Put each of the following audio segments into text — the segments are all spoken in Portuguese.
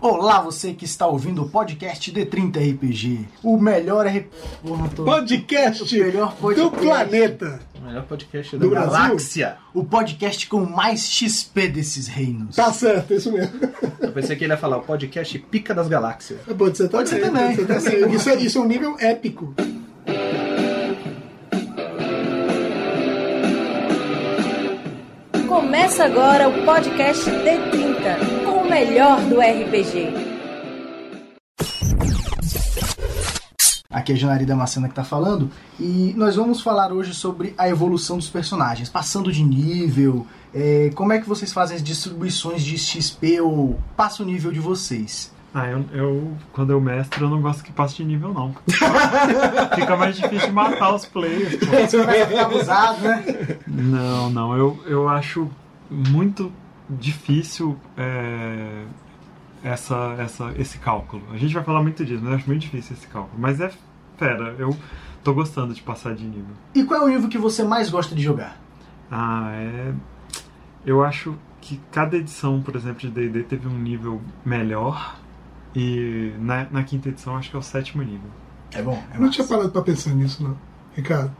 Olá, você que está ouvindo o podcast D30 RPG. O melhor RPG. Podcast, O melhor podcast. do planeta. O melhor podcast Do da Brasil? galáxia. O podcast com mais XP desses reinos. Tá certo, é isso mesmo. Eu pensei que ele ia falar o podcast Pica das Galáxias. Pode ser também. Pode ser também. pode ser também. Isso, é, isso é um nível épico. Começa agora o podcast D30, com o melhor do RPG. Aqui é a Janari Damascena que tá falando e nós vamos falar hoje sobre a evolução dos personagens, passando de nível, é, como é que vocês fazem as distribuições de XP ou passa o nível de vocês. Ah, eu, eu- quando eu mestro, eu não gosto que passe de nível, não. Fica mais difícil de matar os players. pô. Você a ficar abusado, né? Não, não, eu, eu acho muito difícil é, essa, essa, esse cálculo. A gente vai falar muito disso, mas eu acho muito difícil esse cálculo. Mas é fera, eu tô gostando de passar de nível. E qual é o nível que você mais gosta de jogar? Ah, é. Eu acho que cada edição, por exemplo, de DD teve um nível melhor. E na, na quinta edição acho que é o sétimo nível. É bom, é Eu não massa. tinha parado pra pensar nisso, não. Ricardo.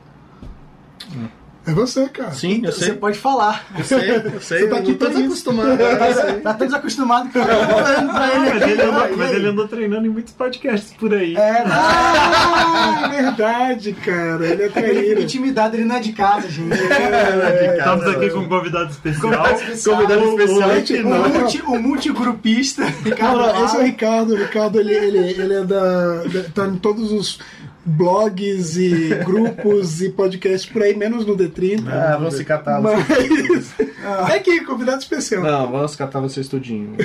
É você, cara. Sim, eu Você sei. pode falar. Eu sei, eu sei. Você tá aqui isso. desacostumado. Eu sei. Tá tão desacostumado que eu tô falando pra ele Mas ele, andou, E mas ele andou treinando em muitos podcasts por aí. É, não. Ah, é verdade, cara. Ele é traíra. intimidado, ele não é de casa, gente. Estamos aqui com um convidado especial. Convidado especial. Convidado O- o especial. O, não. multi, o multigrupista. Ricardo não, esse é o. Ricardo. O Ricardo, ele, ele, ele é da, da- Tá em todos os blogs e grupos e podcasts por aí, menos no D30. Ah, vamos se catar. Mas. É aqui, convidado especial. Não, vamos catar você estudinho.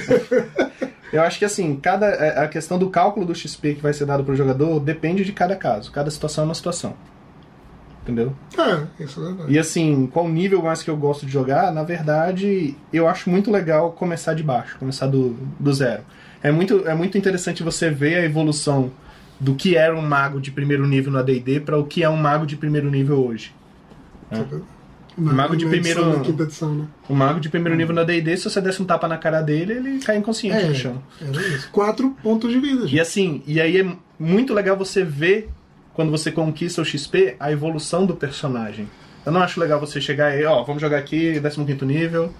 Eu acho que assim, cada é, a questão do cálculo do XP que vai ser dado pro jogador depende de cada caso. Cada situação é uma situação. Entendeu? É, isso é verdade. E assim, qual nível mais que eu gosto de jogar? Na verdade, eu acho muito legal começar de baixo, começar do, do zero. É muito, é muito interessante você ver a evolução do que era um mago de primeiro nível no AD&D para o que é um mago de primeiro nível hoje. Na- Mago de na primeiro- edição, na né? O mago de primeiro nível no AD&D, se você desse um tapa na cara dele, ele cai inconsciente É, no chão. isso. Quatro pontos de vida, E gente. assim, e aí é muito legal você ver, quando você conquista o XP, a evolução do personagem. Eu não acho legal você chegar e, ó, vamos jogar aqui, 15 nível.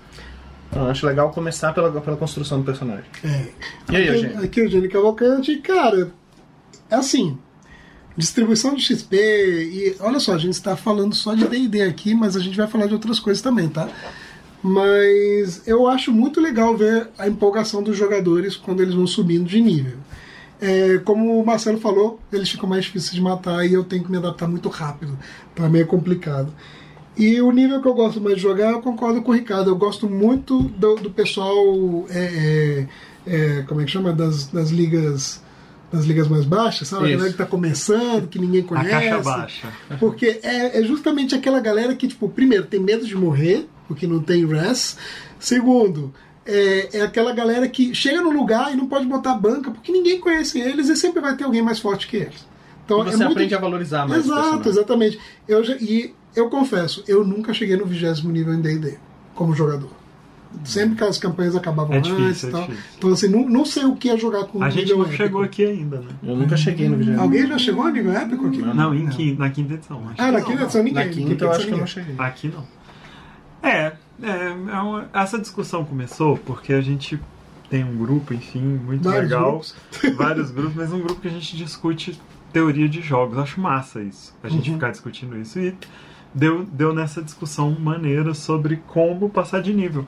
Eu acho legal começar pela, pela construção do personagem. É. E aí, aqui, Eugênio? aqui é o Eugênio Cavalcante, cara, é assim, distribuição de XP, e olha só, a gente está falando só de D&D aqui, mas a gente vai falar de outras coisas também, tá? Mas eu acho muito legal ver a empolgação dos jogadores quando eles vão subindo de nível. É, como o Marcelo falou, eles ficam mais difíceis de matar e eu tenho que me adaptar muito rápido, mim é complicado. E o nível que eu gosto mais de jogar, eu concordo com o Ricardo. Eu gosto muito do, do pessoal. é, é, é, como é que chama? Das, das ligas. Das ligas mais baixas, sabe? A Isso. galera que tá começando, que ninguém A conhece. caixa baixa. Porque é, é justamente aquela galera que, tipo, primeiro, tem medo de morrer, porque não tem res. Segundo, é, é aquela galera que chega no lugar e não pode botar banca, porque ninguém conhece eles e sempre vai ter alguém mais forte que eles. Então, E é você muito aprende a valorizar mais Exato, exatamente. Eu já- e eu confesso, eu nunca cheguei no vigésimo nível em D&D como jogador. Sempre que as campanhas acabavam É antes difícil, e é tal. difícil. Então, assim, não, não sei o que é jogar com A gente não épico. chegou aqui ainda, né? Eu nunca cheguei no vídeo. Alguém já chegou a nível épico aqui? Não, em quin- na quinta edição. Acho. Ah, na quinta edição ninguém. Na quinta eu acho que eu não cheguei. Aqui não. É, é, é uma- essa discussão começou porque a gente tem um grupo, enfim, muito Vários legal. grupos. Vários grupos, mas um grupo que a gente discute teoria de jogos. Acho massa isso, a gente Uhum. ficar discutindo isso. E deu, deu nessa discussão maneira sobre como passar de nível.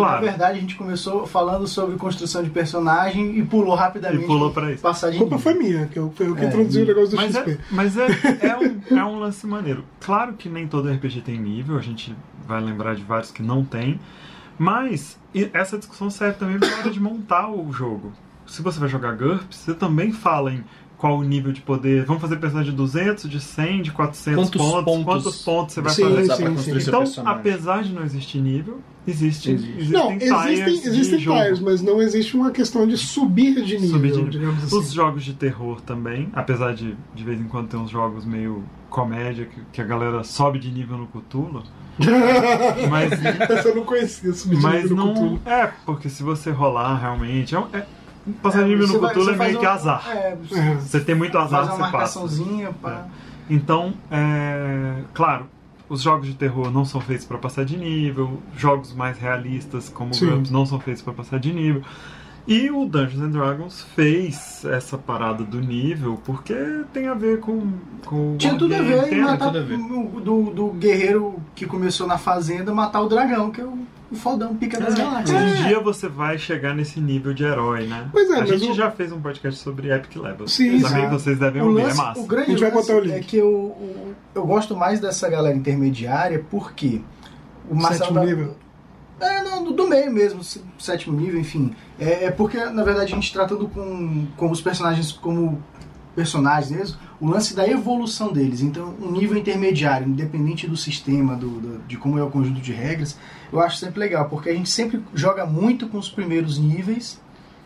Na Claro, verdade, a gente começou falando sobre construção de personagem e pulou rapidamente. E pulou pra isso. Passar de A culpa foi minha, que eu, foi eu que É, introduzi o negócio do mas, XP. é, mas é, é, um, é um lance maneiro. Claro que nem todo RPG tem nível, a gente vai lembrar de vários que não tem. Mas e essa discussão serve também na hora de montar o jogo. Se você vai jogar GURPS, você também fala em qual o nível de poder. Vamos fazer personagem de 200, de 100, de 400 Quantos pontos, pontos quantos pontos você vai Sim, fazer. Sim, sim. seu Então, personagem. apesar de não existir nível, existe, Existe. existem Não, existem, de existem mas não existe uma questão de subir de nível, Subir de nível. digamos assim. Os jogos de terror também, apesar de de vez em quando ter uns jogos meio comédia que, que a galera sobe de nível no Cthulhu. Mas, Essa eu não conhecia, subir de mas nível no não. Cthulhu. É, porque se você rolar realmente. É, é- Passar de nível no Cthulhu é meio que um- azar. É, É. Você tem muito azar, faz uma você passa. marcaçãozinha pra... Então, é, claro, os jogos de terror não são feitos para passar de nível, jogos mais realistas como Sim. GURPS não são feitos para passar de nível. E o Dungeons and Dragons fez essa parada do nível porque tem a ver com, com o Tinha tudo a ver matar tudo a ver. o- do, do guerreiro que começou na fazenda matar o dragão, que é o, o fodão pica das galáxias. Um dia você vai chegar nesse nível de herói, né? Pois é, a gente o- já fez um podcast sobre Epic Levels. Sim, Também vocês devem O, ouvir, lance, é massa. o grande A gente vai botar o link. é que eu, o- eu gosto mais dessa galera intermediária porque o Marcelo Sétimo da- nível. É, não, do, meio mesmo, sé- sétimo nível, enfim. É, é porque, na verdade, a gente tratando com, com os personagens como personagens mesmo, o lance da evolução deles. Então, um nível intermediário, independente do sistema, do, do- de como é o conjunto de regras, eu acho sempre legal, porque a gente sempre joga muito com os primeiros níveis.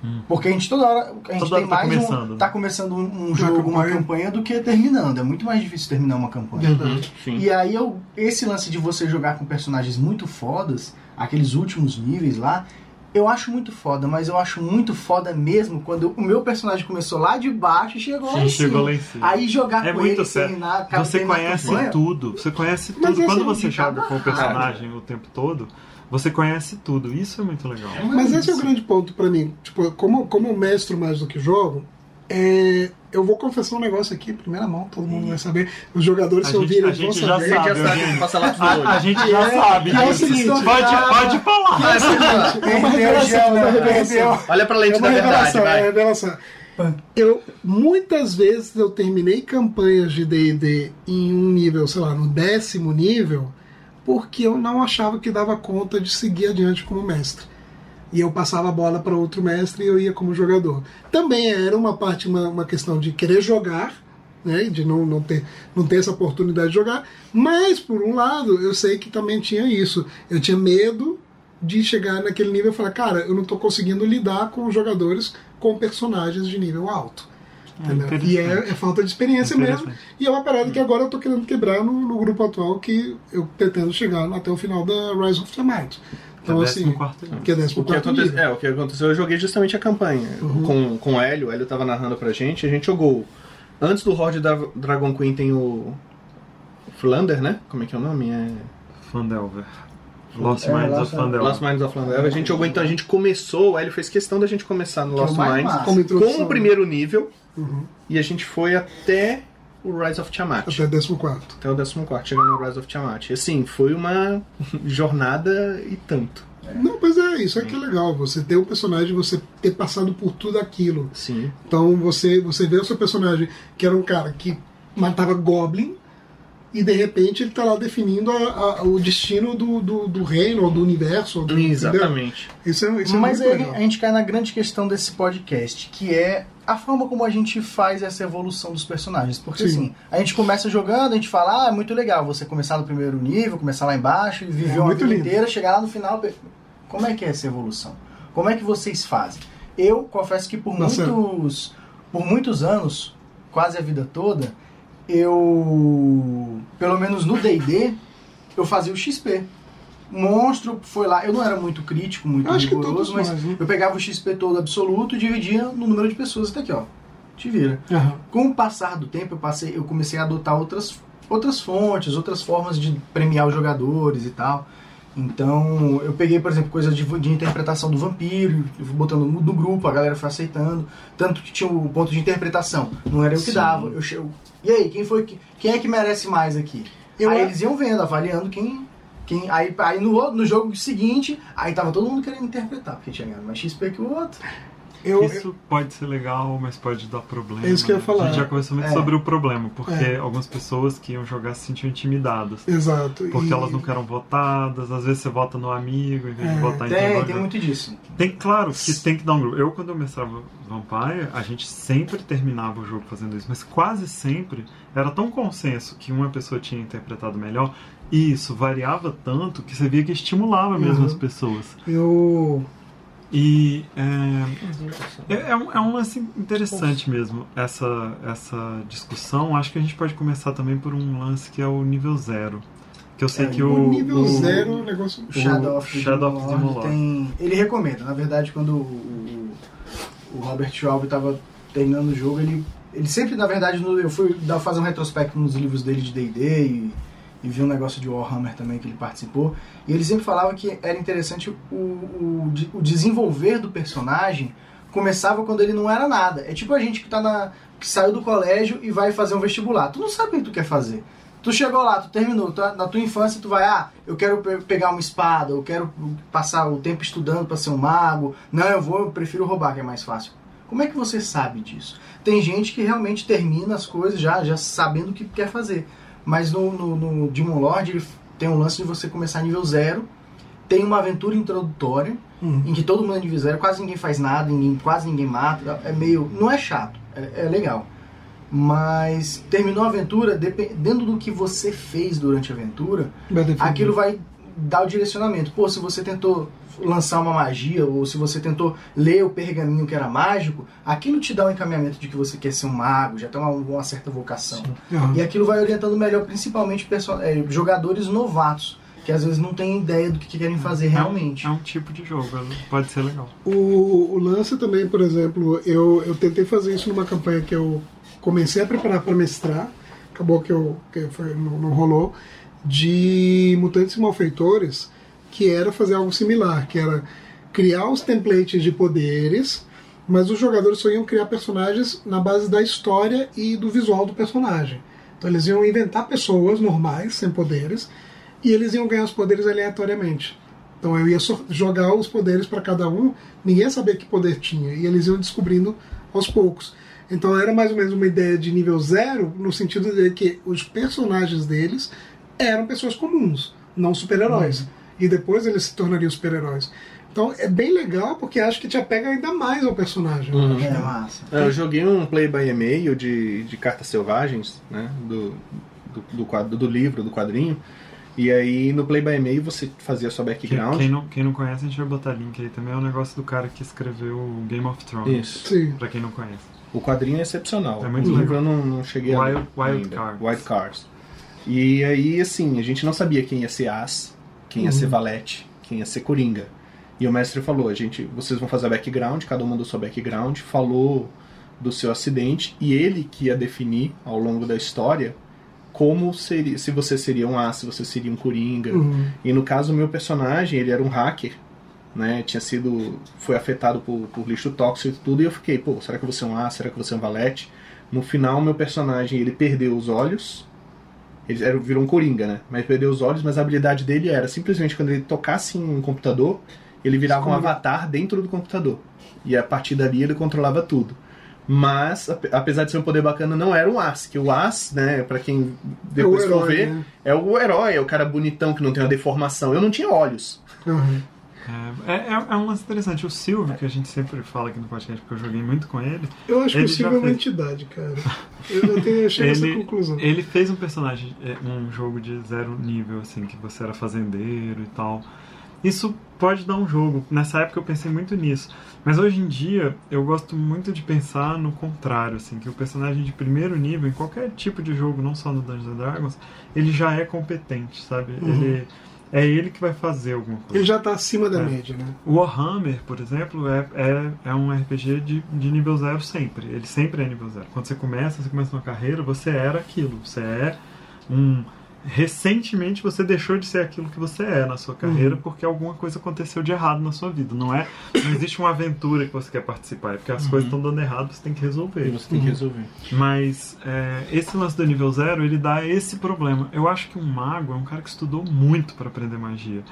Hum. Porque a gente toda hora a gente Toda tem hora tá mais começando, um, né? tá começando um, um jogo, uma campanha. campanha do que terminando. É muito mais difícil terminar uma campanha. Verdade. Sim. E aí eu, esse lance de você jogar com personagens muito fodas, aqueles últimos níveis lá, eu acho muito foda, mas eu acho muito foda mesmo quando o meu personagem começou lá de baixo e chegou lá em Chegou cima. lá em cima. Aí jogar É com muito ele sem sério. nada, Você conhece tudo, você conhece Mas tudo. Quando é você joga com o personagem o tempo todo, você conhece tudo. Isso é muito legal. Mas esse é o grande ponto pra mim. Tipo, como, como eu mestro mais do que jogo, é, eu vou confessar um negócio aqui, em primeira mão, todo mundo vai saber. Os jogadores, A se gente- ouvirem, vão gente já saber. A gente já Sabe, sabe, A, a gente já sabe que é o seguinte, pode, pode falar. Perdeu, revelação, já, uma né? revelação. Olha pra É lente uma da verdade, revelação, é uma revelação. Eu, muitas vezes eu terminei campanhas de D&D em um nível, sei lá, no décimo nível, porque eu não achava que dava conta de seguir adiante como mestre. E eu passava a bola para outro mestre e eu ia como jogador. Também era uma parte, uma, uma questão de querer jogar, né, de não, não, ter, não ter essa oportunidade de jogar, mas, por um lado, eu sei que também tinha isso. Eu tinha medo de chegar naquele nível e falar, cara, eu não estou conseguindo lidar com jogadores com personagens de nível alto. Interessante. E é, é falta de experiência mesmo. E é uma parada que agora eu tô querendo quebrar no, no grupo atual que eu pretendo chegar até o final da Rise of the Might. Então, É assim, 14º nível. que é 14 O que, aconteceu, é, o que aconteceu, eu joguei justamente a campanha com, com o Hélio, o Hélio tava narrando pra gente, a gente jogou. Antes do Horde da Dragon Queen tem o. Flander, né? Como é que é o nome? É. Fandelver. Lost É, Minds of Fandelver. Lost Minds of Flander. A gente jogou, então a gente começou, o Hélio fez questão da gente começar no é Lost Minds com o primeiro nível Uhum. e a gente foi até o Rise of Tiamat. Até 14. Até o 14, chegando no Rise of Tiamat. E assim, foi uma jornada e tanto. Não, pois é, isso é que é legal. Você ter um personagem, você ter passado por tudo aquilo. Sim. Então você, você vê o seu personagem, que era um cara que matava Goblin, e de repente ele tá lá definindo a- a- o destino do, do, do reino, ou do universo. do-? Exatamente. Isso é, isso é Mas muito aí a gente cai na grande questão desse podcast, que é a forma como a gente faz essa evolução dos personagens. Porque Sim. assim, a gente começa jogando, a gente fala, ah, é muito legal você começar no primeiro nível, começar lá embaixo e viver É uma vida lindo. inteira, chegar lá no final. Como é que é essa evolução? Como é que vocês fazem? Eu confesso que por Nossa. muitos, por muitos anos, quase a vida toda, eu, pelo menos no D&D, eu fazia o XP. Monstro foi lá, eu não era muito crítico, muito Acho rigoroso, mas nós, né? eu pegava o XP todo absoluto e dividia no número de pessoas até aqui, ó. Te vira. Aham. Com o passar do tempo, eu, passei, eu comecei a adotar outras, outras fontes, outras formas de premiar os jogadores e tal. Então, eu peguei, por exemplo, coisa de, de interpretação do vampiro, botando no, no grupo, a galera foi aceitando. Tanto que tinha o ponto de interpretação, não era eu que Sim. dava. Eu, e aí, quem foi que, quem é que merece mais aqui? Eu aí eles iam vendo, avaliando quem. Quem aí aí no, outro- no jogo seguinte, aí tava todo mundo querendo interpretar, porque tinha ganhado mais XP que o outro. Eu, Isso pode ser legal, mas pode dar problema. É isso que eu ia né? falar. A gente já conversou muito É. sobre o problema, porque É. algumas pessoas que iam jogar se sentiam intimidadas. Exato. Porque e- elas não eram votadas, às vezes você vota no amigo em vez É. de votar em Tem, quem tem vai- muito disso. Tem, claro que tem que dar um grupo. Eu, quando eu mestrava Vampire, a gente sempre terminava o jogo fazendo isso, mas quase sempre era tão consenso que uma pessoa tinha interpretado melhor, e isso variava tanto que você via que estimulava mesmo Uhum. as pessoas. Eu. E é, é, é um, é um lance interessante mesmo, essa, essa discussão. Acho que a gente pode começar também por um lance que é o nível zero. Que eu sei É, que O, o. nível o- zero é um negócio. O Shadow of the Shadow Demon of Demon Lord tem. Ele recomenda, na verdade, quando o, o, o Robert Schwab estava treinando o jogo, ele, ele sempre, na verdade, no- eu fui dar, fazer um retrospecto nos livros dele de D&D e, e vi um negócio de Warhammer também que ele participou, e ele sempre falava que era interessante o, o, o desenvolver do personagem começava quando ele não era nada. É tipo a gente que tá na que saiu do colégio e vai fazer um vestibular. Tu não sabe o que tu quer fazer. Tu chegou lá, tu terminou, tu- na tua infância tu vai, ah, eu quero pe- pegar uma espada, eu quero passar o tempo estudando para ser um mago. Não, eu vou, eu prefiro roubar, que é mais fácil. Como é que você sabe disso? Tem gente que realmente termina as coisas já, já sabendo o que quer fazer. Mas no, no, no Demon Lord ele tem um lance de você começar nível zero, tem uma aventura introdutória, Uhum. em que todo mundo é nível zero, quase ninguém faz nada, ninguém, quase ninguém mata. É meio. Não é chato, é, é legal. Mas terminou a aventura, dependendo do que você fez durante a aventura, aquilo vai dar o direcionamento. Pô, se você tentou lançar uma magia, ou se você tentou ler o pergaminho que era mágico, aquilo te dá um encaminhamento de que você quer ser um mago, já tem uma, uma certa vocação. Aham. E aquilo vai orientando melhor, principalmente é, jogadores novatos, que às vezes não têm ideia do que, que querem fazer realmente. É um tipo de jogo, pode ser legal. O, o lance também, por exemplo, eu, eu tentei fazer isso numa campanha que eu comecei a preparar para mestrar, acabou que, eu, que foi, não, não rolou, de mutantes e malfeitores, que era fazer algo similar, que era criar os templates de poderes, mas os jogadores só iam criar personagens na base da história e do visual do personagem. Então eles iam inventar pessoas normais, sem poderes, e eles iam ganhar os poderes aleatoriamente. Então eu ia jogar os poderes para cada um, ninguém ia saber que poder tinha, e eles iam descobrindo aos poucos. Então era mais ou menos uma ideia de nível zero, no sentido de que os personagens deles eram pessoas comuns, não super-heróis. E depois eles se tornariam super-heróis. Então é bem legal porque acho que te apega ainda mais ao personagem. eu Uhum. acho. É massa. É, Eu joguei um play by e-mail de, de cartas selvagens, né? Do, do, do, quadro, do livro, do quadrinho. E aí no play by e-mail você fazia sua Quem, background. quem não, quem não conhece, a gente vai botar link aí também. É o negócio do cara que escreveu Game of Thrones. Isso. Sim. Pra quem não conhece. O quadrinho é excepcional. É muito o livro legal. eu não, não cheguei a Wild- ler Wild ainda. Cards. Wild Cards. E aí, assim, a gente não sabia quem ia ser As, quem ia Uhum. ser Valete, quem ia ser Coringa. E o mestre falou, a gente, vocês vão fazer a background, cada um mandou sua background, falou do seu acidente e ele que ia definir ao longo da história como seria, se você seria um As, se você seria um Coringa. Uhum. E no caso, o meu personagem, ele era um hacker, né? Tinha sido. Foi afetado por, por lixo tóxico e tudo, e eu fiquei, pô, será que vou ser um A? Será que vou ser um valete? No final, meu personagem, ele perdeu os olhos. Ele era, virou um coringa, né? Mas perdeu os olhos, mas a habilidade dele era simplesmente quando ele tocasse em um computador, ele virava um Esconde. avatar dentro do computador. E a partir dali ele controlava tudo. Mas, ape- apesar de ser um poder bacana, não era um As, que o As, né, pra quem depois É o for herói, ver, né? é o herói, é o cara bonitão que não tem uma deformação. Eu não tinha olhos. Uhum. É, é, é um lance interessante. O Silvio, que a gente sempre fala aqui no podcast, porque eu joguei muito com ele, Eu acho que o Silvio é uma entidade, cara. Eu, eu tenho, a essa conclusão. ele fez um personagem, é, um jogo de zero nível, assim, que você era fazendeiro e tal. Isso pode dar um jogo. Nessa época eu pensei muito nisso. Mas hoje em dia eu gosto muito de pensar no contrário, assim, que o personagem de primeiro nível, em qualquer tipo de jogo, não só no Dungeons and Dragons, ele já é competente, sabe? Uhum. Ele é ele que vai fazer alguma coisa. Ele já tá acima da É. média, né? O Warhammer, por exemplo, é, é, é um RPG de, de nível zero sempre. Ele sempre é nível zero. Quando você começa, você começa uma carreira, você era aquilo. Você é um. Recentemente você deixou de ser aquilo que você é na sua carreira Uhum. porque alguma coisa aconteceu de errado na sua vida. Não é. Não existe uma aventura que você quer participar, é porque as coisas estão dando errado, você tem que E resolver. você tem que resolver. Mas é, esse lance do nível zero, ele dá esse problema. Eu acho que um mago é um cara que estudou muito para aprender magia.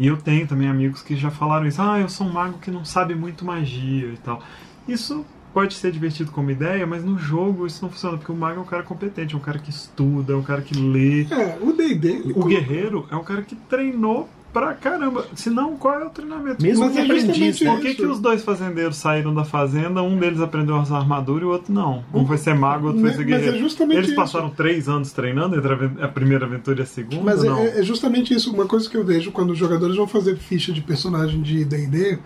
E eu tenho também amigos que já falaram isso. Ah, eu sou um mago que não sabe muito magia e tal. Isso pode ser divertido como ideia, mas no jogo isso não funciona, porque o mago é um cara competente, é um cara que estuda, é um cara que lê. É, o D&D... O guerreiro é um cara que treinou pra caramba. Senão, qual é o treinamento? Mesmo Mas que é aprendiz, justamente né? Por que, isso. que os dois fazendeiros saíram da fazenda? Um deles aprendeu a usar armadura e o outro não. Um foi ser mago, o outro foi Mas- ser mas é guerreiro. justamente Eles isso. passaram três anos treinando entre a primeira aventura e a segunda? Mas não. é, é justamente isso. Uma coisa que eu vejo quando os jogadores vão fazer ficha de personagem de D&D,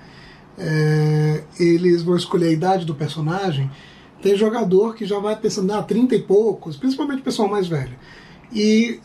é, eles vão escolher a idade do personagem. Tem jogador que já vai pensando, ah, 30 e poucos, principalmente o pessoal mais velho. E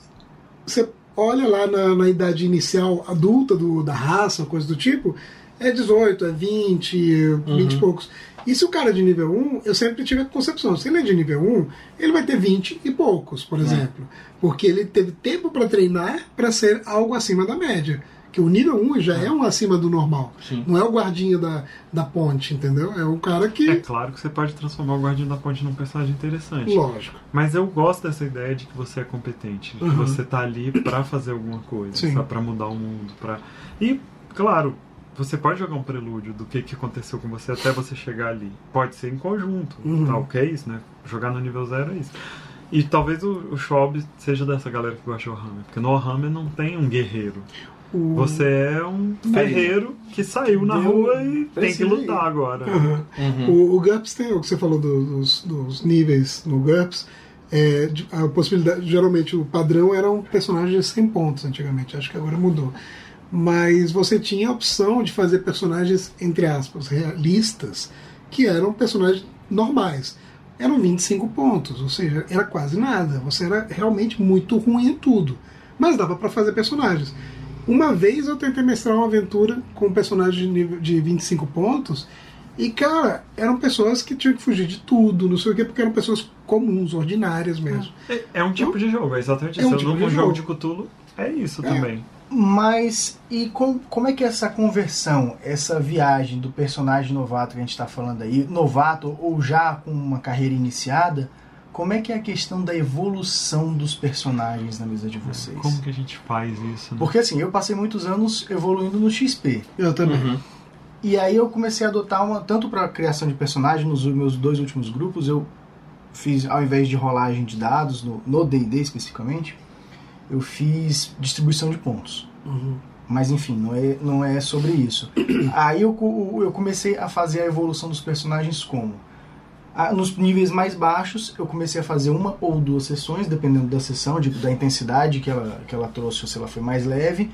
você olha lá na, na idade inicial adulta do, da raça, coisa do tipo, é 18, é 20, 20 e poucos. E se o cara é de nível 1, eu sempre tive a concepção, se ele é de nível 1, ele vai ter 20 e poucos, por exemplo. Porque ele teve tempo para treinar para ser algo acima da média. Que o nível 1 já é um acima do normal. Sim. Não é o guardinha da, da ponte, entendeu? É o cara que. É claro que você pode transformar o Guardião da Ponte num personagem interessante. Lógico. Mas eu gosto dessa ideia de que você é competente, de que Uhum. você tá ali pra fazer alguma coisa, Sim. sabe? pra mudar o mundo, para E, claro, você pode jogar um prelúdio do que, que aconteceu com você até você chegar ali. Pode ser em conjunto, Uhum. tá ok isso, né? Jogar no nível zero é isso. E talvez o, o Schwab seja dessa galera que gosta de Warhammer, porque no Warhammer não tem um guerreiro. O... Você é um ferreiro que saiu na Deu- rua e tem que ir. lutar agora. Uhum. Uhum. O, o GURPS tem o que você falou do- dos, dos níveis no GURPS. É, a possibilidade, geralmente o padrão era um personagem de 100 pontos antigamente, acho que agora mudou. Mas você tinha a opção de fazer personagens, entre aspas, realistas, que eram personagens normais. Eram 25 pontos, ou seja, era quase nada. Você era realmente muito ruim em tudo. Mas dava para fazer personagens. Uma vez eu tentei mestrar uma aventura com um personagem de, nível, de 25 pontos e, cara, eram pessoas que tinham que fugir de tudo, não sei o quê, porque eram pessoas comuns, ordinárias mesmo. É, é um tipo de jogo, é exatamente É isso. um tipo de jogo jogo. de Cthulhu é isso É. também. Mas e com- como é que é essa conversão, essa viagem do personagem novato que a gente está falando aí, novato ou já com uma carreira iniciada, como é que é a questão da evolução dos personagens na mesa de vocês? Como que a gente faz isso? Né? Porque assim, eu passei muitos anos evoluindo no XP. Eu também. Uhum. E aí eu comecei a adotar uma, tanto para criação de personagem, nos meus dois últimos grupos, eu fiz, ao invés de rolagem de dados, no D&D especificamente, eu fiz distribuição de pontos. Uhum. Mas enfim, não é, não é sobre isso. Aí eu, eu comecei a fazer a evolução dos personagens como? Nos níveis mais baixos, eu comecei a fazer uma ou duas sessões, dependendo da sessão, de, da intensidade que ela, que ela trouxe, ou se ela foi mais leve.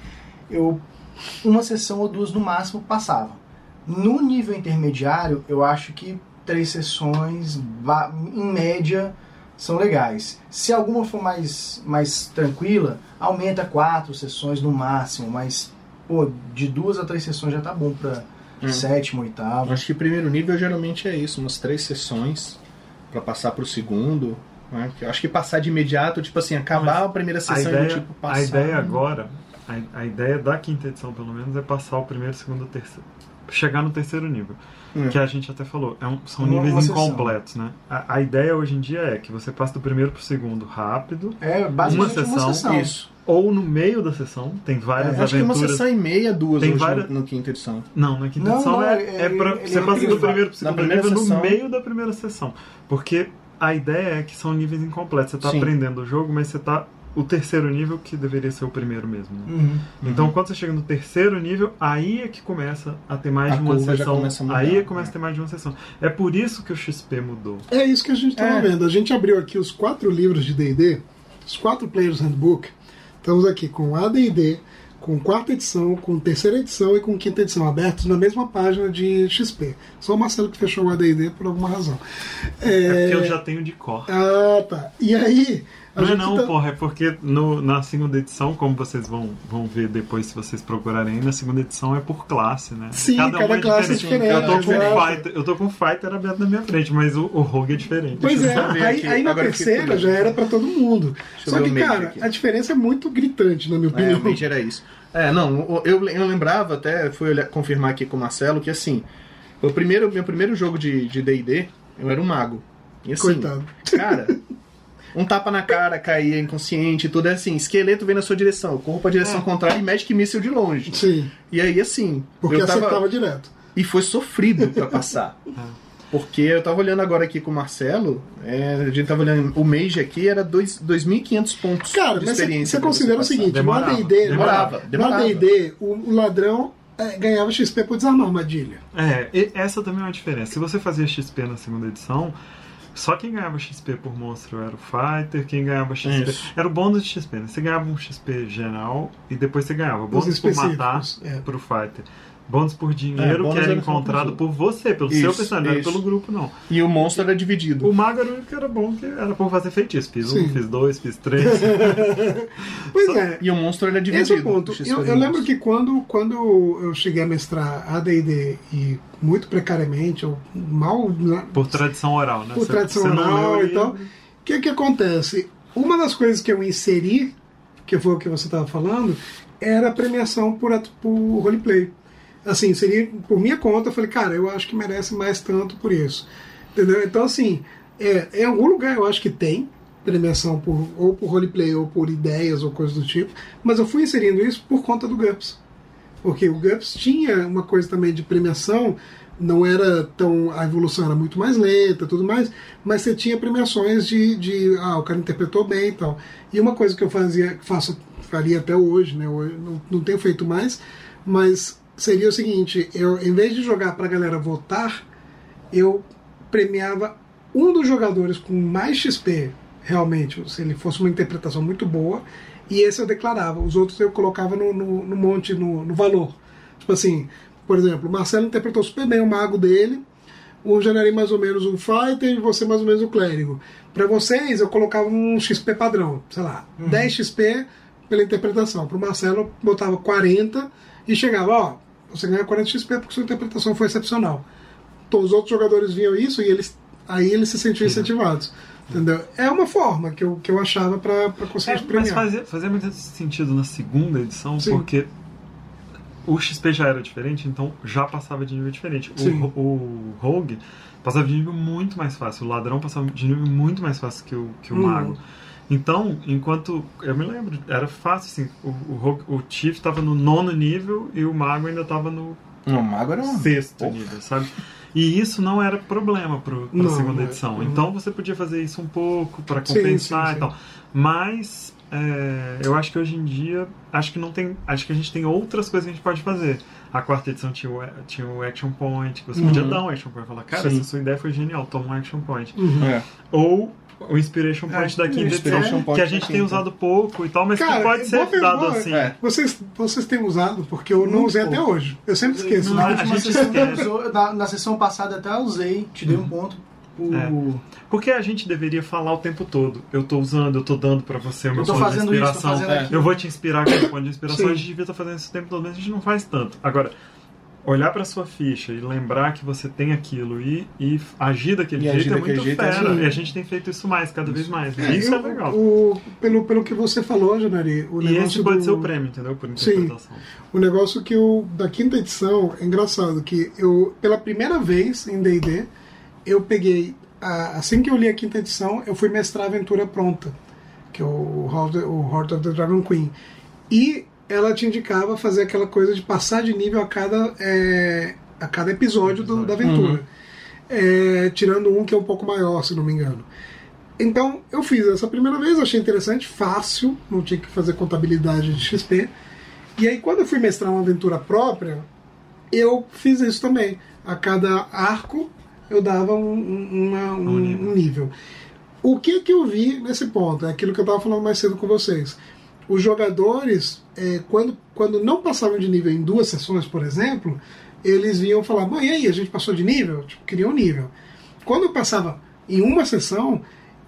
Eu, uma sessão ou duas no máximo passava. No nível intermediário, eu acho que três sessões, em média, são legais. Se alguma for mais, mais tranquila, aumenta quatro sessões no máximo, mas pô, de duas a três sessões já tá bom pra Hum. sétimo, oitavo. Acho que primeiro nível geralmente é isso, umas três sessões pra passar pro segundo. né? Acho que passar de imediato, tipo assim, acabar a primeira A sessão ideia, e tipo passar. a ideia agora, a, a ideia da quinta edição pelo menos, é passar o primeiro, segundo, terceiro. Chegar no terceiro nível. Hum. Que a gente até falou, é um- são Uma- níveis uma sessão. incompletos, né? A, a ideia hoje em dia é que você passe do primeiro pro segundo rápido, É basicamente Uma uma sessão, sessão. Isso. Ou no meio da sessão, tem várias Acho que uma aventuras. sessão e meia, duas Tem hoje várias- no, no quinta edição. Não, na quinta Não, edição não, é, é pra, você passa do primeiro pro na segundo primeira nível sessão- no meio da primeira sessão. Porque a ideia é que são níveis incompletos. Você tá Sim. aprendendo o jogo, mas você tá. O terceiro nível que deveria ser o primeiro mesmo. né? Uhum. Então, quando você chega no terceiro nível, aí é que começa a ter mais A de uma sessão. começa a mudar, aí é que começa né? a ter mais de uma sessão. É por isso que o XP mudou. É isso que a gente estava É. vendo. A gente abriu aqui os quatro livros de D&D, os quatro Players Handbook. Estamos aqui com AD&D, com quarta edição, com terceira edição e com quinta edição, abertos na mesma página de XP. Só o Marcelo que fechou o AD&D por alguma razão. É porque eu já tenho de cor. Ah, tá. E aí... Não é não, tá- porra, é porque no, na segunda edição, como vocês vão, vão ver depois se vocês procurarem, na segunda edição é por classe, né? Sim, uma cada classe é diferente, Eu tô, com claro. fighter, eu tô com Fighter aberto na minha frente, mas o, o Rogue é diferente. Pois Deixa é, aí, aqui. aí na Agora terceira já era pra todo mundo. Só que, cara, aqui. a diferença é muito gritante, na minha É, opinião. realmente era isso. É, não, eu, eu lembrava, até fui olhar- confirmar aqui com o Marcelo, que assim, o primeiro, meu primeiro jogo de de D&D, eu era um mago. E assim, Coitado. cara, um tapa na cara, caía inconsciente, tudo é assim, esqueleto vem na sua direção, corro pra direção contrária e Magic Missile de longe. Sim, E aí, assim, porque eu tava... acertava direto. E foi sofrido pra passar. Porque eu tava olhando agora aqui com o Marcelo, é, a gente tava olhando, o Mage aqui era dois- 2.500 pontos Cara, de mas você- experiência. você pra considera o passar. seguinte, Demorava, no AD&D, demorava, no demorava. AD&D, o, o ladrão é, ganhava XP por desarmar a armadilha. É, e essa também é uma diferença. Se você fazia XP na segunda edição, só quem ganhava XP por monstro era o Fighter, quem ganhava XP. Isso. Era o bônus de XP, né? Você ganhava um XP geral e depois você ganhava bônus por matar é. pro Fighter. Bônus por dinheiro É, que era encontrado por você, pelo seu Isso, personagem, não era isso. pelo grupo, não. E o monstro era dividido. O mago era o único que era bom, que era por fazer feitiço. Fiz um, Sim. fiz dois, fiz três. Pois Só- é. E o monstro era dividido. Esse é o ponto. Eu, eu lembro que quando, quando eu cheguei a mestrar AD&D e muito precariamente, eu mal por tradição oral, né? por Você- tradição você não oral e tal. O que que acontece? Uma das coisas que eu inseri, que foi o que você estava falando, era a premiação por, por roleplay. Assim, inseri por minha conta, eu falei, cara, eu acho que merece mais tanto por isso. Entendeu? Então, assim, é, em algum lugar eu acho que tem premiação por, ou por roleplay ou por ideias ou coisas do tipo, mas eu fui inserindo isso por conta do GUPS. Porque o GUPS tinha uma coisa também de premiação, não era tão. a evolução era muito mais lenta tudo mais, mas você tinha premiações de, de ah, o cara interpretou bem e tal. E uma coisa que eu fazia, faço, faria até hoje, né? Hoje não, não tenho feito mais, mas seria o seguinte, eu em vez de jogar pra galera votar, eu premiava um dos jogadores com mais XP, realmente, se ele fosse uma interpretação muito boa, e esse eu declarava. Os outros eu colocava no, no, no monte, no, no valor. Tipo assim, por exemplo, o Marcelo interpretou super bem o mago dele, o Janari mais ou menos um fighter e você mais ou menos o clérigo. Para vocês, eu colocava um XP padrão, sei lá, 10 XP pela interpretação. Para o Marcelo, eu botava 40 e chegava, ó, você ganha 40 XP porque sua interpretação foi excepcional. Então, os outros jogadores viam isso e eles aí eles se sentiam incentivados. Entendeu? É uma forma que eu, que eu achava para conseguir É, mas premiar. fazia, fazia muito sentido na segunda edição, Sim. porque o XP já era diferente, então já passava de nível diferente. O, o Rogue passava de nível muito mais fácil, o ladrão passava de nível muito mais fácil que o, que o Uhum. mago. Então, enquanto. Eu me lembro, era fácil assim. O, o, o Chief estava no nono nível e o mago ainda estava no Não, o mago era um. sexto Porra. nível, sabe? E isso não era problema para a Não, segunda é. edição. Uhum. Então você podia fazer isso um pouco para Sim, compensar sim, e sim. tal. Mas é, eu acho que hoje em dia acho que não tem, acho que a gente tem outras coisas que a gente pode fazer. A quarta edição tinha o, tinha o action point, que você podia Uhum. dar um action point, falar, cara, Sim. essa sua ideia foi genial, toma um action point. Uhum. É. Ou o inspiration É, point da quinta edição, Inspiration point que a gente tem quinta. usado pouco e tal, mas Cara, que pode é ser dado assim. É. Vocês, vocês têm usado, porque eu não Muito usei até pouco. hoje. Eu sempre esqueço. Na a última gente sessão, usou- na, na sessão passada até eu usei, te dei um ponto. por- É. Porque a gente deveria falar o tempo todo. Eu tô usando, eu tô dando pra você o meu Eu tô ponto de isso, inspiração. fazendo É. aquilo. Eu vou te inspirar com o ponto de inspiração. Sim. A gente devia estar fazendo isso o tempo todo, mas a gente não faz tanto. Agora, olhar pra sua ficha e lembrar que você tem aquilo e, e agir daquele E agir jeito é daquele muito jeito é fera. assim. E a gente tem feito isso mais, cada vez mais. E isso é Eu- legal. O, pelo, pelo que você falou, Janari, o E negócio esse pode do- ser o prêmio, entendeu? Por Sim. interpretação. O negócio que eu, da quinta edição, é engraçado, que eu, pela primeira vez em D&D, eu peguei, a- assim que eu li a quinta edição, eu fui mestrar a aventura pronta, que é o o Horde of the Dragon Queen. E ela te indicava fazer aquela coisa de passar de nível a cada, é, a cada episódio do- da aventura. É, tirando um que é um pouco maior, se não me engano. Então, eu fiz essa primeira vez, achei interessante, fácil, não tinha que fazer contabilidade de XP. E aí, quando eu fui mestrar uma aventura própria, eu fiz isso também. A cada arco, eu dava um, um- uma- um- nível. um nível. O que que eu vi nesse ponto? É aquilo que eu estava falando mais cedo com vocês. Os jogadores, é, quando, quando não passavam de nível em duas sessões, por exemplo, eles vinham falar, mãe, e aí, a gente passou de nível? Tipo, queriam nível. Quando eu passava em uma sessão,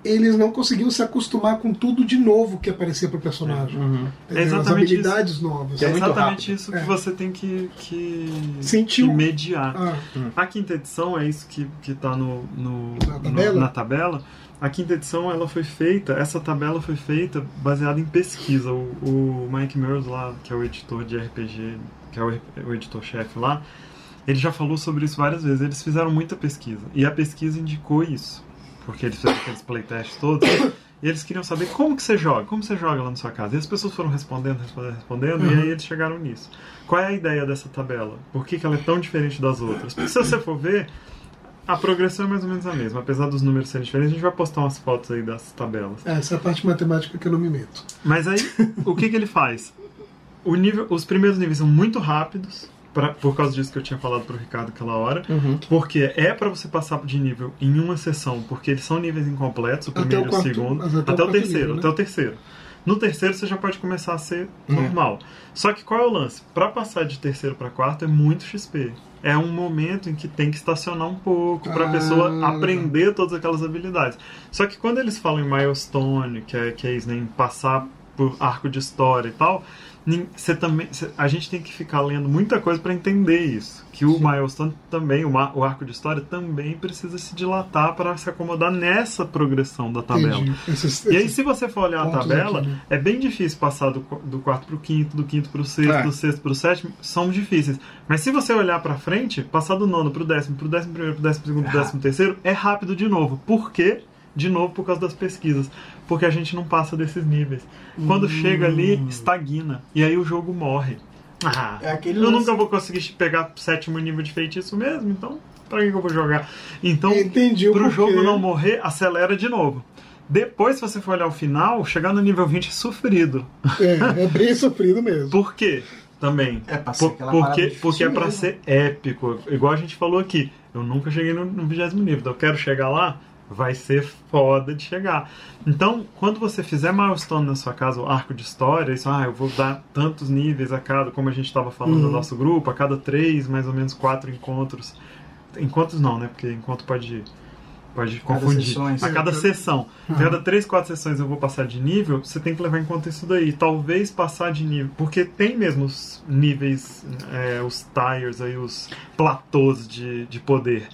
eles não conseguiam se acostumar com tudo de novo que aparecia pro personagem. Uhum. Entendeu? É As exatamente habilidades novas. É É exatamente rápido. isso que É. você tem que, que, Sentiu. que mediar. Ah, A quinta edição é isso que, que tá no, no- Na no- tabela? na tabela. A quinta edição ela foi feita, essa tabela foi feita baseada em pesquisa. O, o Mike Mears lá, que é o editor de RPG, que é o, o editor-chefe lá, ele já falou sobre isso várias vezes. Eles fizeram muita pesquisa. E a pesquisa indicou isso. Porque eles fizeram aqueles playtests todos. E eles queriam saber como que você joga, como você joga lá na sua casa. E as pessoas foram respondendo, respondendo, respondendo, e Uhum. aí eles chegaram nisso. Qual é a ideia dessa tabela? Por que, que ela é tão diferente das outras? Porque se você for ver, a progressão é mais ou menos a mesma. Apesar dos números serem diferentes, a gente vai postar umas fotos aí das tabelas. essa é a parte matemática que eu não me meto. Mas aí, o que, que ele faz? O nível, os primeiros níveis são muito rápidos, pra, por causa disso que eu tinha falado pro Ricardo aquela hora. Uhum. Porque é pra você passar de nível em uma sessão, porque eles são níveis incompletos, o primeiro e o segundo, até o até, o terceiro, nível, né? até o terceiro. No terceiro você já pode começar a ser É. normal. Só que qual é o lance? Pra passar de terceiro pra quarto é muito XP. É um momento em que tem que estacionar um pouco pra Ah, pessoa aprender todas aquelas habilidades. Só que quando eles falam em milestone, que é, que é isso, né, em passar por arco de história e tal, você também, a gente tem que ficar lendo muita coisa pra entender isso. Que o milestone também, o, o arco de história também precisa se dilatar para se acomodar nessa progressão da tabela. Esses- E aí, se você for olhar a tabela, aqui, né? é bem difícil passar do, do quarto pro quinto, do quinto pro sexto, É. do sexto pro sétimo. São difíceis. Mas se você olhar pra frente, passar do nono pro décimo, pro décimo primeiro, pro décimo segundo, pro décimo terceiro, é rápido de novo. Por quê? De novo, por causa das pesquisas. Porque a gente não passa desses níveis. Quando chega ali, estagna. E aí o jogo morre. Ah, É aquele eu lance- nunca vou conseguir pegar sétimo nível de feitiço mesmo, então pra que que eu vou jogar? Então, Entendi o pro porquê. jogo não morrer, acelera de novo. Depois, se você for olhar o final, chegar no nível 20 é sofrido. É, é bem sofrido mesmo. Por quê? Também. É pra ser Por- porque, porque é pra mesmo. ser épico. Igual a gente falou aqui. Eu nunca cheguei no, no 20 nível. Então eu quero chegar lá, vai ser foda de chegar. Então, quando você fizer milestone na sua casa, o arco de história, isso, ah, eu vou dar tantos níveis a cada, como a gente estava falando no nosso grupo, a cada três, mais ou menos quatro encontros. Encontros não, né? Porque encontro pode, pode Cada confundir. sessões. A cada sessão. A cada três, quatro sessões eu vou passar de nível, você tem que levar em conta isso daí. Talvez passar de nível. Porque tem mesmo os níveis, é, os tires aí, os platôs de, de poder.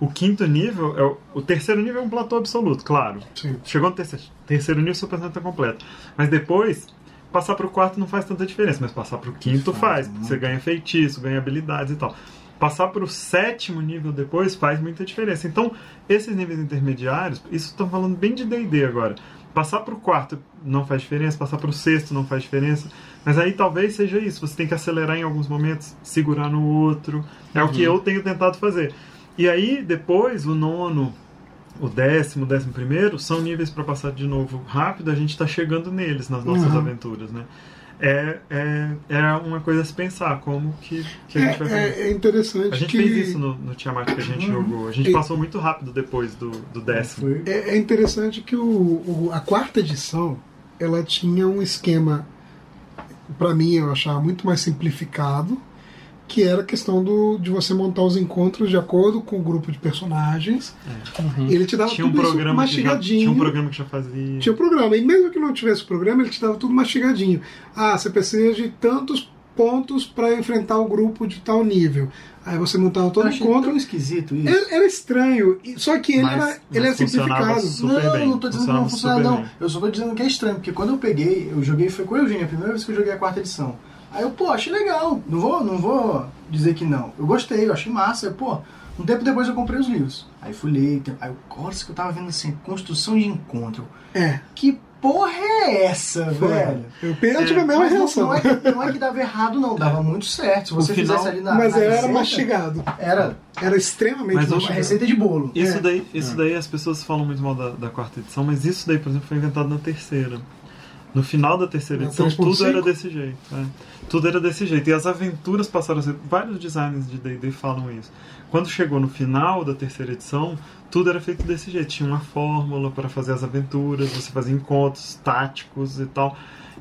O quinto nível, é o, o terceiro nível é um platô absoluto, claro. Sim. Chegou no terceiro, terceiro nível, seu personagem tá completo. Mas depois, passar pro quarto não faz tanta diferença, mas passar pro quinto faz. muito. Você ganha feitiço, ganha habilidades e tal. Passar pro sétimo nível depois faz muita diferença. Então, esses níveis intermediários, isso estão falando bem de D&D agora. Passar pro quarto não faz diferença, passar pro sexto não faz diferença. Mas aí talvez seja isso, você tem que acelerar em alguns momentos, segurar no outro. É o que eu tenho tentado fazer. E aí, depois, o nono, o décimo, o décimo primeiro, são níveis para passar de novo rápido, a gente está chegando neles nas nossas Uhum. aventuras, né? É, é, é uma coisa a se pensar, como que, que a gente vai fazer. É, é interessante A gente que fez isso no, no Tiamat que a gente jogou. A gente passou muito rápido depois do, do décimo. Foi. é, é interessante que o, o- a quarta edição ela tinha um esquema para mim eu achava muito mais simplificado que era a questão do, de você montar os encontros de acordo com o grupo de personagens. Ele te dava Tinha um, tudo isso programa que já, mastigadinho. tinha um programa que já fazia. Tinha o programa. E mesmo que não tivesse o programa, ele te dava tudo mastigadinho. Ah, você precisa de tantos pontos para enfrentar o grupo de tal nível. Aí você montava todo o achei encontro. tão esquisito isso. Era, era estranho. Só que ele, Mas- era, ele é funcionava simplificado. super não, bem, não tô dizendo que não funcionava não. bem. Eu só tô dizendo que é estranho, porque quando eu peguei, eu joguei, foi com o Eugênio, a primeira vez que eu joguei a quarta edição. Aí eu, pô, achei legal. Não vou, não vou dizer que não. Eu gostei, eu achei massa. Eu, pô, um tempo depois eu comprei os livros. Aí fui ler, tem- aí o corte que eu tava vendo assim, construção de encontro. É. Que porra é essa, velho? Eu, eu tive a mesma Mas não, reação. não, é que, não é que dava errado, não. Dava muito certo. Se você O final- fizesse ali na. Mas na era receita, mastigado. Era Era extremamente Mas uma mastigado. receita de bolo. Isso É. daí, isso daí as pessoas falam muito mal da, da quarta edição, mas isso daí, por exemplo, foi inventado na terceira. No final da terceira edição, 3.5? tudo era desse jeito. é. Tudo era desse jeito. E as aventuras passaram a ser. Vários designers de DD falam isso. Quando chegou no final da terceira edição, tudo era feito desse jeito. Tinha uma fórmula para fazer as aventuras, você fazia encontros táticos e tal.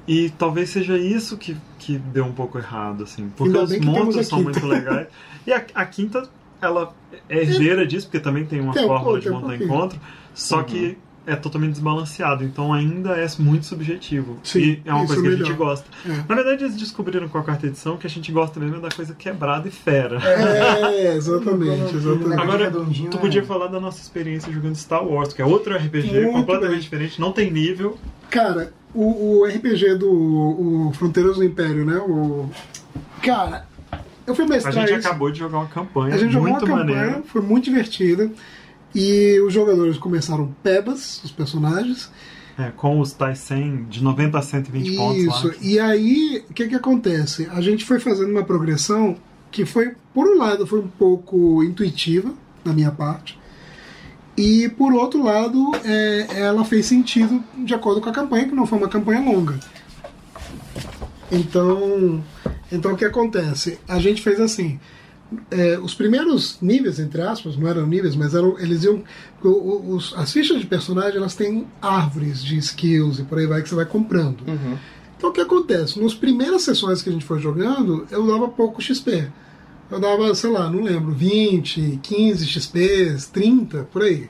E talvez seja isso que, que deu um pouco errado, assim. Porque os monstros são muito legais. E a, a quinta, ela é herdeira disso, porque também tem uma Tem um fórmula pouco, de um montar pouquinho. encontro, só que é totalmente desbalanceado, então ainda é muito subjetivo. Sim, e é uma coisa que é a gente melhor. gosta. É. Na verdade, eles descobriram com a quarta edição que a gente gosta mesmo é da coisa quebrada e fera. É, exatamente, exatamente. Agora, redondinho, tu é. podia falar da nossa experiência jogando Star Wars, que é outro RPG Muito completamente bem. diferente, não tem nível. Cara, o, o RPG do o Fronteiras do Império, né? O, cara, eu fui A mestrar gente isso. acabou de jogar uma campanha A gente jogou uma muito campanha, maneira. foi muito divertida. E os jogadores começaram pebas, os personagens. É, com os tais 100, de 90 a 120 pontos Isso. E aí, o que que acontece? A gente foi fazendo uma progressão que foi, por um lado, foi um pouco intuitiva da minha parte. E por outro lado, é, ela fez sentido de acordo com a campanha, que não foi uma campanha longa. Então, então o que acontece? A gente fez assim: é, os primeiros níveis, entre aspas, não eram níveis, mas eram, eles iam. os- as fichas de personagem elas têm árvores de skills e por aí vai que você vai comprando. Então o que acontece? Nas primeiras sessões que a gente foi jogando, eu dava pouco XP. Eu dava, sei lá, não lembro, 20, 15 XP, 30, por aí.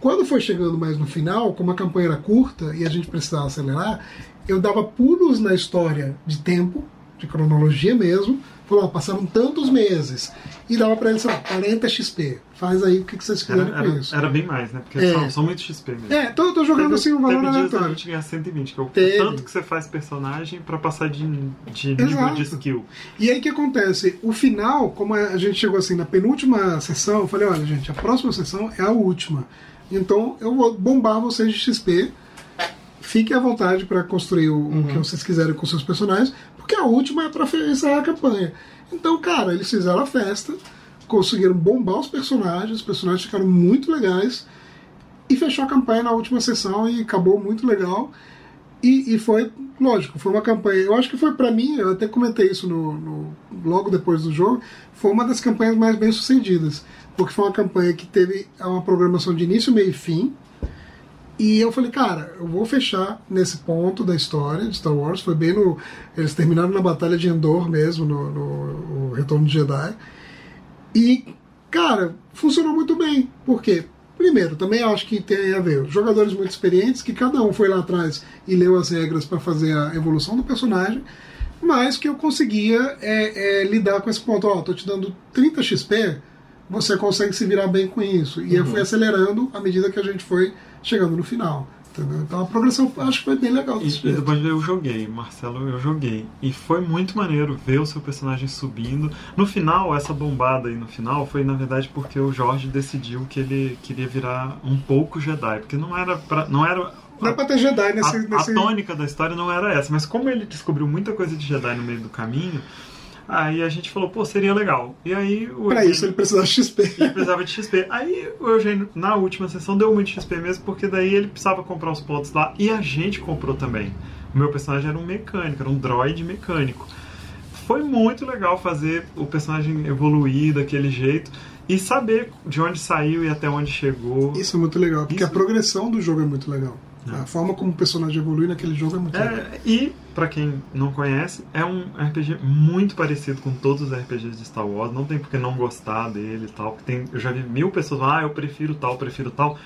Quando foi chegando mais no final, como a campanha era curta e a gente precisava acelerar, eu dava pulos na história de tempo, de cronologia mesmo. Ó, passaram tantos meses. E dava pra ele, sei lá, 40 XP. Faz aí o que que vocês quiserem com era, isso. era bem mais, né? Porque É. são, são muito XP mesmo. É, então eu tô jogando assim um valor teve dias a aleatório. gente ganha 120, que é o Teve. tanto que você faz personagem pra passar de, de nível Exato. de skill. E aí o que acontece? O final, como a gente chegou assim na penúltima sessão, eu falei, olha gente, a próxima sessão é a última. Então eu vou bombar vocês de XP. Fiquem à vontade para construir o, o que vocês quiserem com seus personagens, porque a última é para encerrar a campanha. Então, cara, eles fizeram a festa, conseguiram bombar os personagens, os personagens ficaram muito legais, e fechou a campanha na última sessão e acabou muito legal. E, e foi, lógico, foi uma campanha. Eu acho que foi pra mim, eu até comentei isso no, no- logo depois do jogo, foi uma das campanhas mais bem sucedidas. Porque foi uma campanha que teve uma programação de início, meio e fim. E eu falei, cara, eu vou fechar nesse ponto da história de Star Wars. Foi bem no. Eles terminaram na Batalha de Endor mesmo, no, no- no Retorno de Jedi. E, cara, funcionou muito bem. Por quê? Primeiro, também acho que tem a ver jogadores muito experientes, que cada um foi lá atrás e leu as regras para fazer a evolução do personagem, mas que eu conseguia é, é, lidar com esse ponto. Ó, tô te dando 30 XP, você consegue se virar bem com isso. E eu fui acelerando à medida que a gente foi chegando no final. Entendeu? Então a progressão acho que foi bem legal. E, e depois eu joguei, Marcelo, eu joguei. E foi muito maneiro ver o seu personagem subindo. No final, essa bombada aí no final foi na verdade porque o Jorge decidiu que ele queria virar um pouco Jedi. Porque não era pra, não era. Não é pra ter Jedi A, nesse. a nesse... tônica da história não era essa, mas como ele descobriu muita coisa de Jedi no meio do caminho, aí a gente falou, pô, seria legal. E aí o Pra Eugênio- isso ele precisava de XP. ele precisava de XP. Aí o Eugênio, na última sessão, deu muito XP mesmo, porque daí ele precisava comprar os pontos lá e a gente comprou também. O meu personagem era um mecânico, era um droid mecânico. Foi muito legal fazer o personagem evoluir daquele jeito e saber de onde saiu e até onde chegou. Isso é muito legal, porque Isso- a progressão do jogo é muito legal. A forma como o personagem evolui naquele jogo é muito legal. É, e, pra quem não conhece, é um RPG muito parecido com todos os RPGs de Star Wars. Não tem por que não gostar dele e tal. Tem, eu já vi mil pessoas falando, ah, eu prefiro tal, prefiro tal.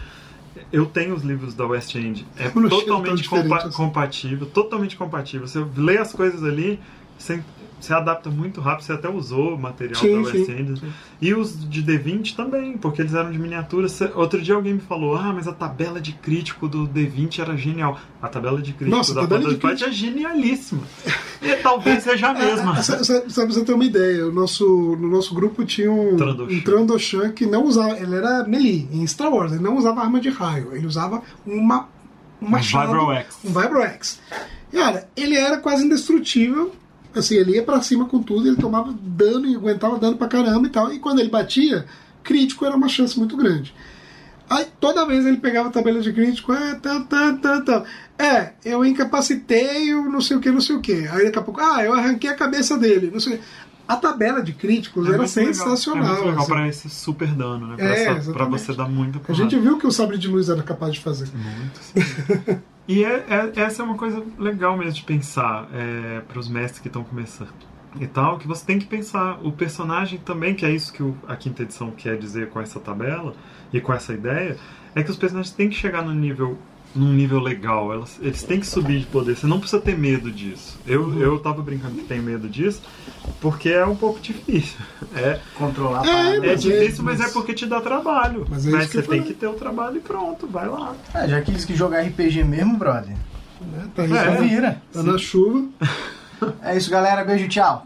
Eu tenho os livros da West End. É totalmente compa- assim. compatível, totalmente compatível. Você lê as coisas ali, você, você adapta muito rápido. Você até usou o material Sim, da West End. E os de D20 também, porque eles eram de miniatura. Outro dia alguém me falou, ah, mas a tabela de crítico do D20 era genial. A tabela de crítico Nossa, da tabela de Fantasy Flight é genialíssima. E talvez seja a mesma. Sabe, sabe- sabe pra você ter uma ideia? O nosso, no nosso grupo tinha um Trandoshan. um Trandoshan que não usava. Ele era melee em Star Wars, ele não usava arma de raio, ele usava uma, um machado. Vibro X. Um Vibro X. Cara, ele era quase indestrutível. Assim, ele ia pra cima com tudo, ele tomava dano e aguentava dano pra caramba e tal. E quando ele batia, crítico era uma chance muito grande. Aí toda vez ele pegava a tabela de crítico, é, tá, tá, tá, tá. É, eu incapacitei o não sei o que, não sei o que. Aí daqui a pouco, ah, eu arranquei a cabeça dele, não sei o. A tabela de críticos era muito legal. sensacional. É muito legal assim. pra esse super dano, né? Pra, É, essa- pra você dar muita A porrada. gente viu que o sabre de luz era capaz de fazer. Muito, sim. e é, é- essa é uma coisa legal mesmo de pensar é, para os mestres que estão começando e tal, que você tem que pensar o personagem também, que é isso que o- a quinta edição quer dizer com essa tabela e com essa ideia, é que os personagens têm que chegar no nível num nível legal, elas, eles têm que subir de poder, você não precisa ter medo disso. Eu, eu tava brincando que tenho medo disso, porque é um pouco difícil. É, Controlar a É, parada. é Mas difícil, mas- mas é porque te dá trabalho. Mas é Mas você tem que ter o trabalho e pronto, vai lá. É, já quis que jogar RPG mesmo, brother. Né? Tá, É. Vira. tá na chuva. É isso, galera. Beijo, tchau.